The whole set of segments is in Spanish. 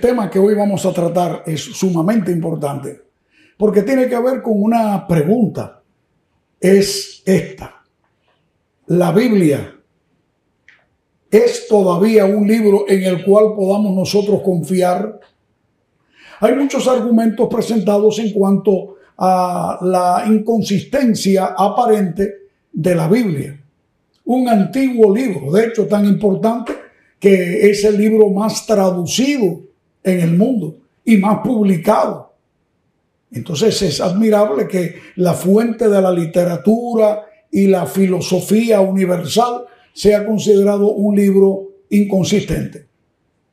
tema que hoy vamos a tratar es sumamente importante porque tiene que ver con una pregunta. Es esta. La Biblia es todavía un libro en el cual podamos nosotros confiar. Hay muchos argumentos presentados en cuanto a la inconsistencia aparente de la Biblia. Un antiguo libro, de hecho tan importante que es el libro más traducido en el mundo y más publicado. Entonces es admirable que la fuente de la literatura y la filosofía universal sea considerado un libro inconsistente.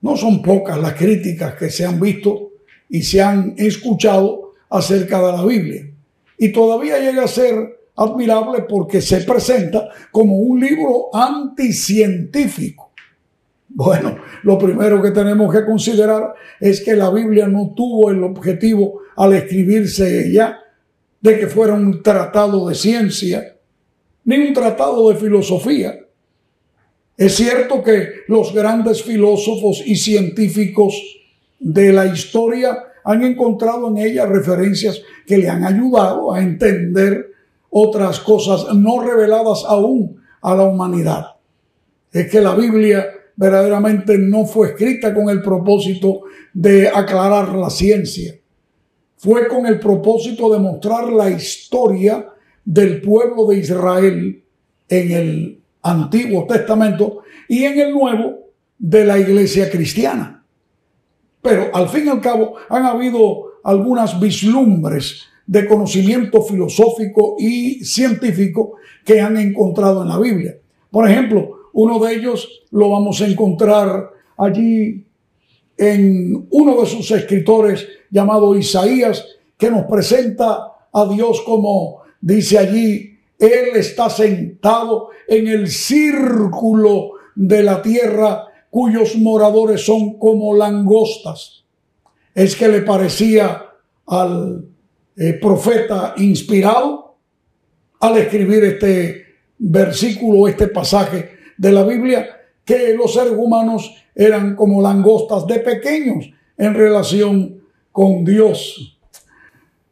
No son pocas las críticas que se han visto y se han escuchado acerca de la Biblia. Y todavía llega a ser admirable porque se presenta como un libro anticientífico. Bueno, lo primero que tenemos que considerar es que la Biblia no tuvo el objetivo al escribirse ya de que fuera un tratado de ciencia, ni un tratado de filosofía. Es cierto que los grandes filósofos y científicos de la historia han encontrado en ella referencias que le han ayudado a entender otras cosas no reveladas aún a la humanidad. Es que la Biblia verdaderamente no fue escrita con el propósito de aclarar la ciencia. Fue con el propósito de mostrar la historia del pueblo de Israel en el Antiguo Testamento y en el Nuevo de la iglesia cristiana. Pero al fin y al cabo han habido algunas vislumbres de conocimiento filosófico y científico que han encontrado en la Biblia. Por ejemplo, uno de ellos lo vamos a encontrar allí en uno de sus escritores llamado Isaías, que nos presenta a Dios como dice allí, Él está sentado en el círculo de la tierra cuyos moradores son como langostas. Es que le parecía al eh, profeta inspirado al escribir este versículo, este pasaje de la Biblia, que los seres humanos eran como langostas de pequeños en relación con Dios.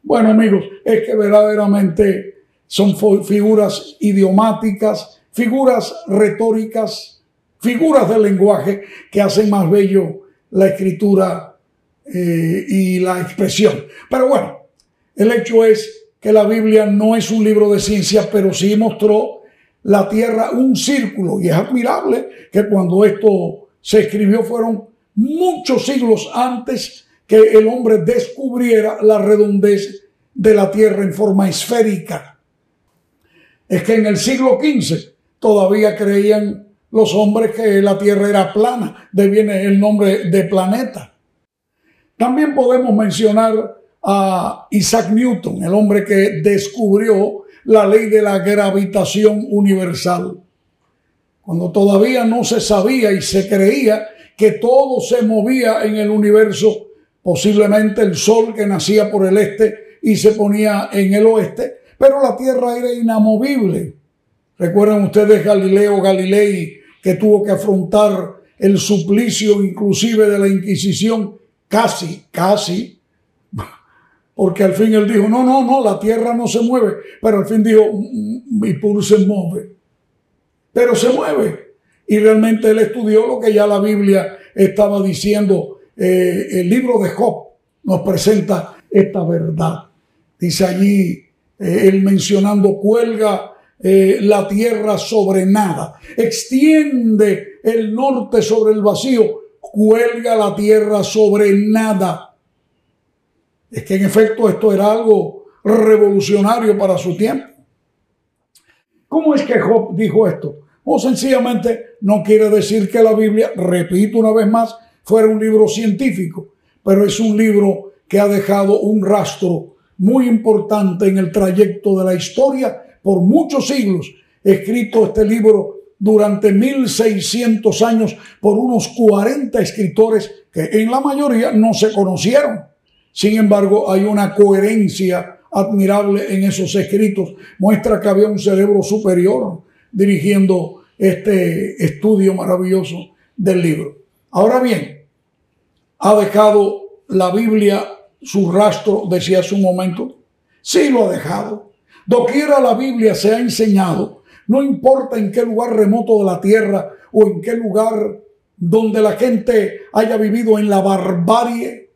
Bueno amigos, es que verdaderamente son figuras idiomáticas, figuras retóricas, figuras del lenguaje que hacen más bello la escritura eh, y la expresión. Pero bueno, el hecho es que la Biblia no es un libro de ciencia, pero sí mostró la tierra un círculo. Y es admirable que cuando esto se escribió fueron muchos siglos antes que el hombre descubriera la redondez de la tierra en forma esférica. Es que en el siglo XV todavía creían los hombres que la tierra era plana, de viene el nombre de planeta. También podemos mencionar a Isaac Newton, el hombre que descubrió la ley de la gravitación universal. Cuando todavía no se sabía y se creía que todo se movía en el universo, posiblemente el sol que nacía por el este y se ponía en el oeste, pero la Tierra era inamovible. Recuerden ustedes Galileo Galilei que tuvo que afrontar el suplicio inclusive de la Inquisición, casi, casi, porque al fin él dijo, no, no, no, la tierra no se mueve. Pero al fin dijo, mi pulso se mueve. Pero se mueve. Y realmente él estudió lo que ya la Biblia estaba diciendo. Eh, el libro de Job nos presenta esta verdad. Dice allí, eh, él mencionando, cuelga eh, la tierra sobre nada, extiende el norte sobre el vacío, cuelga la tierra sobre nada es que en efecto esto era algo revolucionario para su tiempo. ¿Cómo es que Job dijo esto? O sencillamente no quiere decir que la Biblia, repito una vez más, fuera un libro científico, pero es un libro que ha dejado un rastro muy importante en el trayecto de la historia por muchos siglos. Escrito este libro durante 1600 años por unos 40 escritores que en la mayoría no se conocieron. Sin embargo, hay una coherencia admirable en esos escritos. Muestra que había un cerebro superior dirigiendo este estudio maravilloso del libro. Ahora bien, ¿Ha dejado la Biblia su rastro, decía hace un momento? Sí lo ha dejado. Doquiera la Biblia se ha enseñado, no importa en qué lugar remoto de la tierra o en qué lugar donde la gente haya vivido en la barbarie,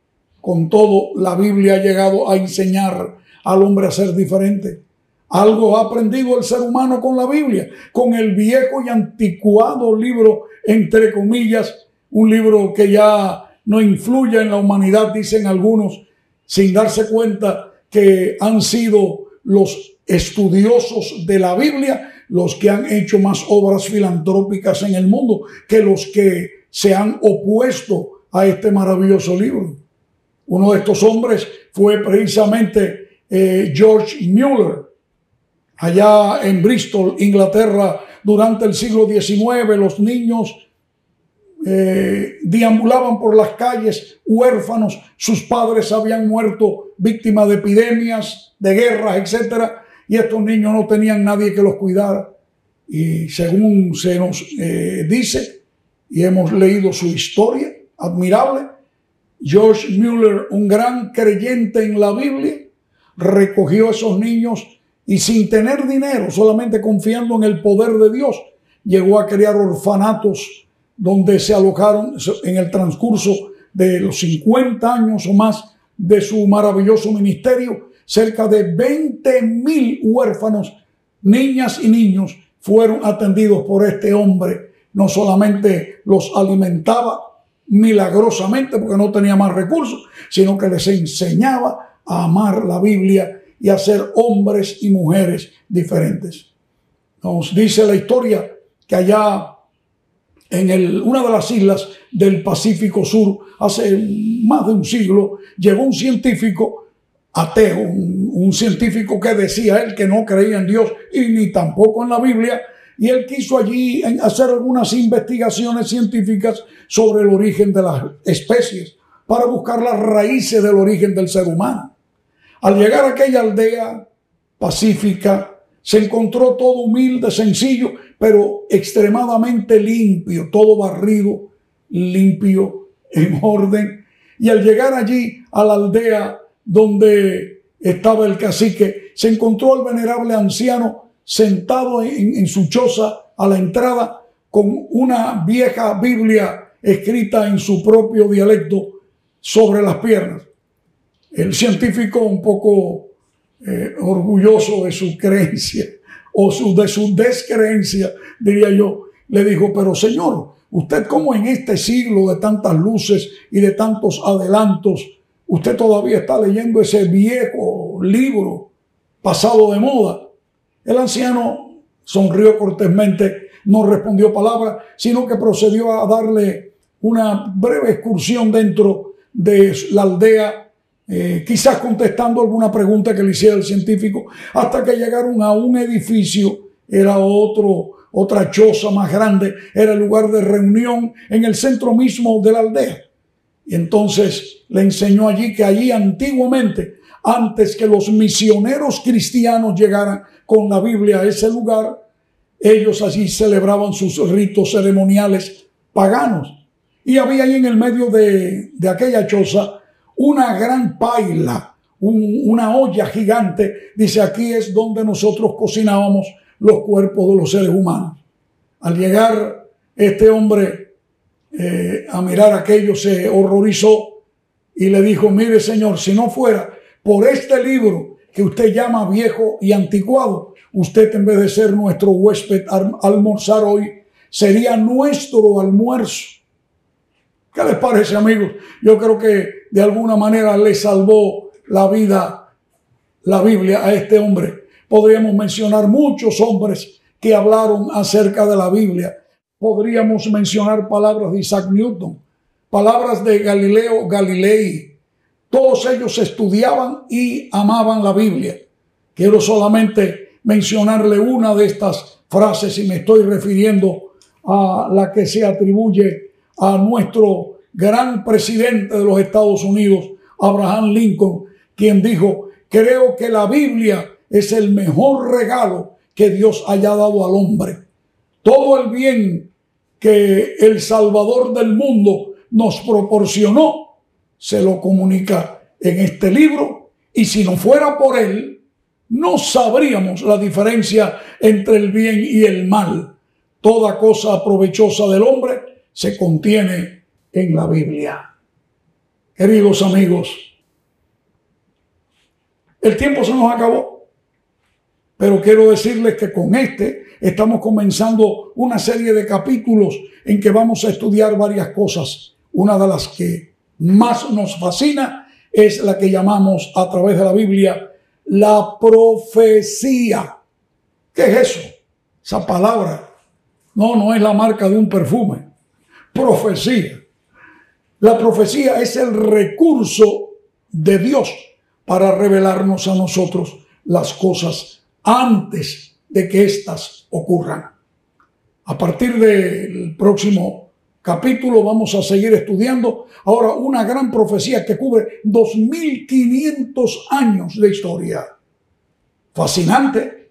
con todo la Biblia ha llegado a enseñar al hombre a ser diferente. Algo ha aprendido el ser humano con la Biblia, con el viejo y anticuado libro, entre comillas, un libro que ya no influye en la humanidad, dicen algunos, sin darse cuenta que han sido los estudiosos de la Biblia los que han hecho más obras filantrópicas en el mundo que los que se han opuesto a este maravilloso libro. Uno de estos hombres fue precisamente eh, George Mueller, allá en Bristol, Inglaterra, durante el siglo XIX, los niños eh, deambulaban por las calles huérfanos, sus padres habían muerto víctimas de epidemias, de guerras, etc. Y estos niños no tenían nadie que los cuidara. Y según se nos eh, dice, y hemos leído su historia admirable, George Mueller, un gran creyente en la Biblia, recogió a esos niños y sin tener dinero, solamente confiando en el poder de Dios, llegó a crear orfanatos donde se alojaron en el transcurso de los 50 años o más de su maravilloso ministerio, cerca de 20 mil huérfanos, niñas y niños, fueron atendidos por este hombre. No solamente los alimentaba milagrosamente porque no tenía más recursos, sino que les enseñaba a amar la Biblia y a ser hombres y mujeres diferentes. Nos dice la historia que allá en el, una de las islas del Pacífico Sur, hace más de un siglo, llegó un científico ateo, un, un, científico que decía él que no creía en Dios y ni tampoco en la Biblia, y él quiso allí hacer algunas investigaciones científicas sobre el origen de las especies, para buscar las raíces del origen del ser humano. Al llegar a aquella aldea pacífica, se encontró todo humilde, sencillo, pero extremadamente limpio, todo barrido, limpio, en orden. Y al llegar allí a la aldea donde estaba el cacique, se encontró al venerable anciano sentado en, su choza a la entrada con una vieja Biblia escrita en su propio dialecto sobre las piernas. El científico un poco eh, orgulloso de su creencia, o de su descreencia, diría yo, le dijo, pero Señor, usted como en este siglo de tantas luces y de tantos adelantos, usted todavía está leyendo ese viejo libro pasado de moda. El anciano sonrió cortésmente, no respondió palabra, sino que procedió a darle una breve excursión dentro de la aldea eh, quizás contestando alguna pregunta que le hiciera el científico, hasta que llegaron a un edificio, era otro, otra choza más grande, era el lugar de reunión en el centro mismo de la aldea. Y entonces le enseñó allí que allí antiguamente, antes que los misioneros cristianos llegaran con la Biblia a ese lugar, ellos allí celebraban sus ritos ceremoniales paganos. Y había ahí en el medio de, de aquella choza una gran paila, una olla gigante. Dice, aquí es donde nosotros cocinábamos los cuerpos de los seres humanos. Al llegar este hombre eh, a mirar aquello, se horrorizó y le dijo, mire señor, si no fuera por este libro que usted llama viejo y anticuado, usted en vez de ser nuestro huésped almorzar hoy, sería nuestro almuerzo. ¿Qué les parece, amigos? Yo creo que de alguna manera le salvó la vida la Biblia a este hombre. Podríamos mencionar muchos hombres que hablaron acerca de la Biblia. Podríamos mencionar palabras de Isaac Newton, palabras de Galileo Galilei. Todos ellos estudiaban y amaban la Biblia. Quiero solamente mencionarle una de estas frases y me estoy refiriendo a la que se atribuye a nuestro gran presidente de los Estados Unidos, Abraham Lincoln, quien dijo, creo que la Biblia es el mejor regalo que Dios haya dado al hombre. Todo el bien que el Salvador del mundo nos proporcionó se lo comunica en este libro y si no fuera por él, no sabríamos la diferencia entre el bien y el mal. Toda cosa provechosa del hombre se contiene en la Biblia. Queridos amigos, el tiempo se nos acabó, pero quiero decirles que con este estamos comenzando una serie de capítulos en que vamos a estudiar varias cosas. Una de las que más nos fascina es la que llamamos a través de la Biblia la profecía. ¿Qué es eso? Esa palabra. No, no es la marca de un perfume. Profecía. La profecía es el recurso de Dios para revelarnos a nosotros las cosas antes de que éstas ocurran. A partir del próximo capítulo vamos a seguir estudiando ahora una gran profecía que cubre 2500 años de historia. Fascinante.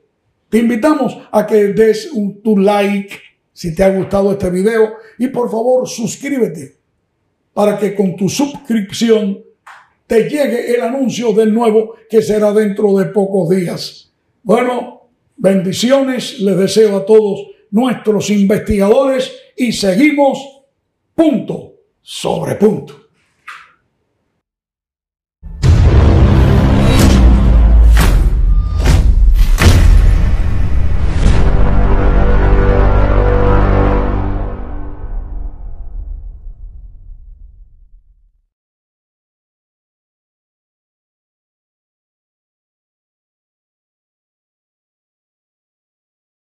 Te invitamos a que des un tu like si te ha gustado este video y por favor suscríbete para que con tu suscripción te llegue el anuncio del nuevo que será dentro de pocos días. Bueno, bendiciones les deseo a todos nuestros investigadores y seguimos punto sobre punto.